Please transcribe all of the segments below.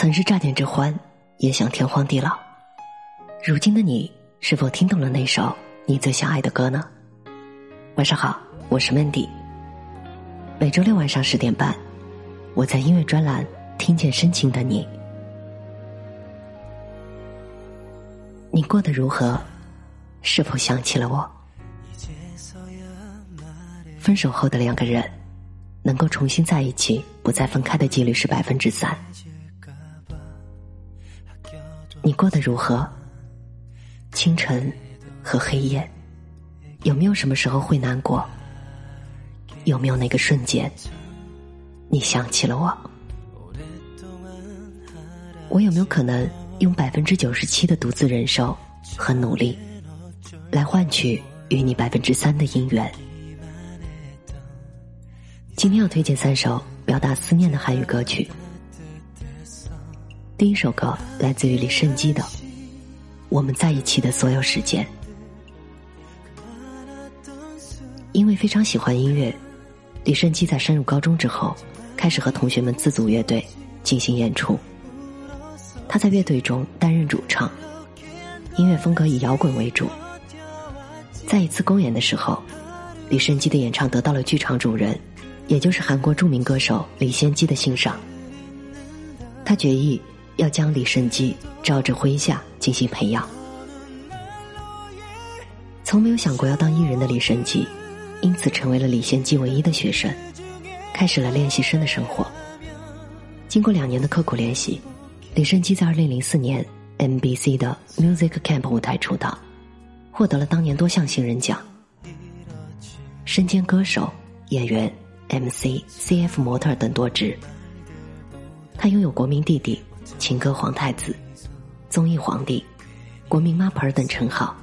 曾是乍见之欢，也想天荒地老。如今的你，是否听懂了那首你最想爱的歌呢？晚上好，我是 Mandy。每周六晚上十点半，我在音乐专栏听见深情的你。你过得如何？是否想起了我？分手后的两个人，能够重新在一起，不再分开的几率是百分之三。你过得如何？清晨和黑夜，有没有什么时候会难过？有没有那个瞬间，你想起了我？我有没有可能用百分之九十七的独自忍受和努力，来换取与你百分之三的姻缘？今天要推荐三首表达思念的韩语歌曲。第一首歌来自于李胜基的《我们在一起的所有时间》，因为非常喜欢音乐，李胜基在升入高中之后，开始和同学们自组乐队进行演出。他在乐队中担任主唱，音乐风格以摇滚为主。在一次公演的时候，李胜基的演唱得到了剧场主人，也就是韩国著名歌手李仙基的欣赏。他决意。要将李胜基招至麾下进行培养。从没有想过要当艺人的李胜基，因此成为了李贤基唯一的学生，开始了练习生的生活。经过两年的刻苦练习，李胜基在二零零四年 MBC 的 Music Camp 舞台出道，获得了当年多项新人奖。身兼歌手、演员、MC、CF 模特等多职。他拥有国民弟弟。情歌皇太子、综艺皇帝、国民妈盆等称号。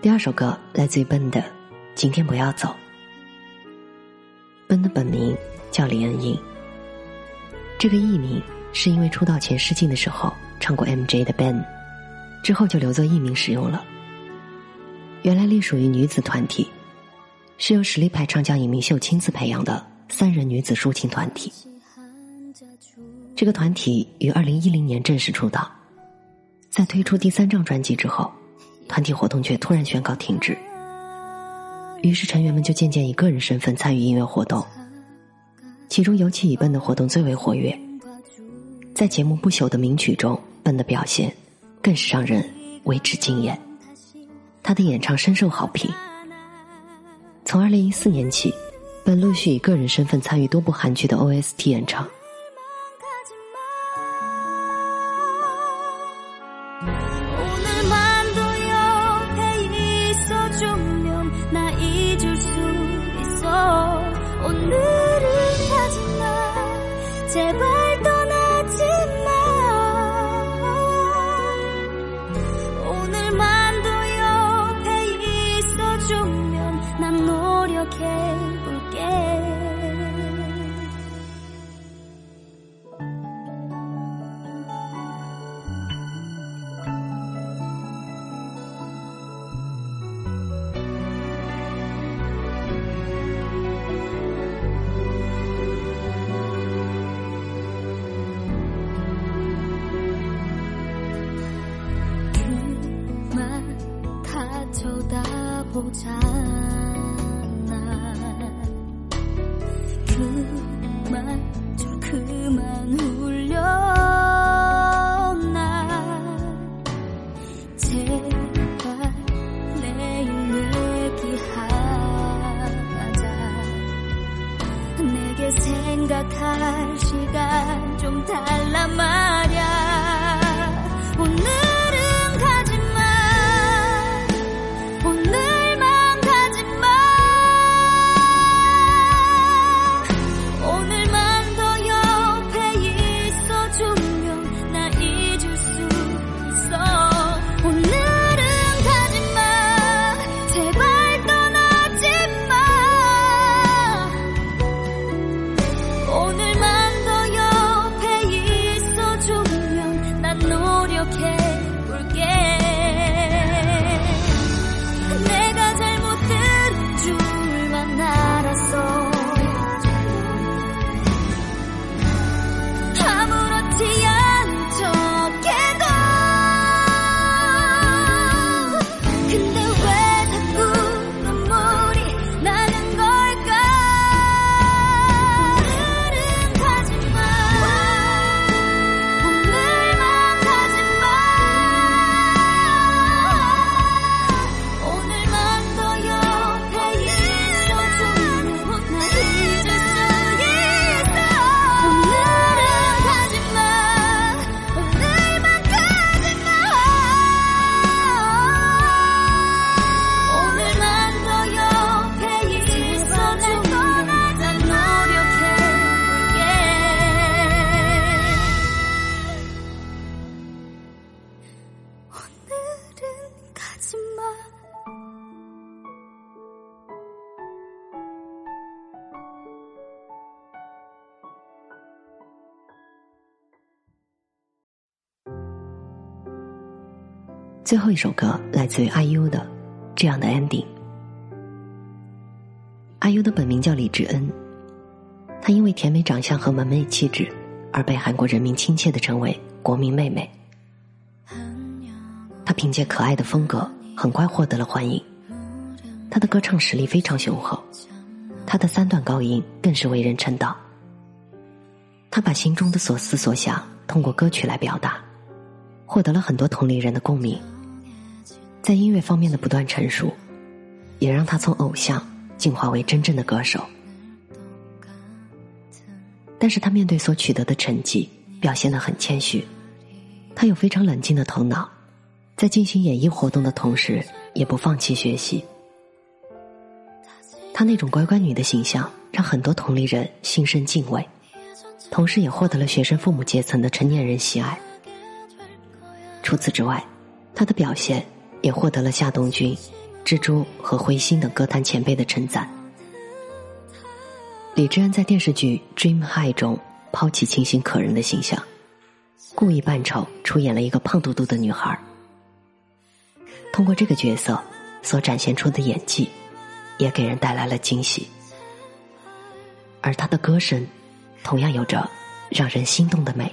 第二首歌来自于奔的《今天不要走》。奔的本名叫李恩英，这个艺名是因为出道前试镜的时候唱过 MJ 的 Ben，之后就留作艺名使用了。原来隶属于女子团体，是由实力派唱将尹明秀亲自培养的三人女子抒情团体。这个团体于二零一零年正式出道，在推出第三张专辑之后。团体活动却突然宣告停止，于是成员们就渐渐以个人身份参与音乐活动。其中尤其以笨的活动最为活跃，在节目不朽的名曲中，笨的表现更是让人为之惊艳。他的演唱深受好评。从二零一四年起，笨陆续以个人身份参与多部韩剧的 OST 演唱。 오늘은 가지마 제발 그만 좀 그만 울려. 나 제발 내일 얘기하자. 내게 생각할 시간 좀말 最后一首歌来自于 IU 的《这样的 ending》。IU 的本名叫李智恩，她因为甜美长相和完美气质而被韩国人民亲切的称为“国民妹妹”。她凭借可爱的风格，很快获得了欢迎。她的歌唱实力非常雄厚，她的三段高音更是为人称道。她把心中的所思所想通过歌曲来表达，获得了很多同龄人的共鸣。在音乐方面的不断成熟，也让他从偶像进化为真正的歌手。但是他面对所取得的成绩，表现得很谦虚。他有非常冷静的头脑，在进行演艺活动的同时，也不放弃学习。她那种乖乖女的形象，让很多同龄人心生敬畏，同时也获得了学生父母阶层的成年人喜爱。除此之外，她的表现也获得了夏东君、蜘蛛和灰心等歌坛前辈的称赞。李智恩在电视剧《Dream High》中抛弃清新可人的形象，故意扮丑出演了一个胖嘟嘟的女孩。通过这个角色所展现出的演技，也给人带来了惊喜。而她的歌声，同样有着让人心动的美。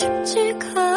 是几颗？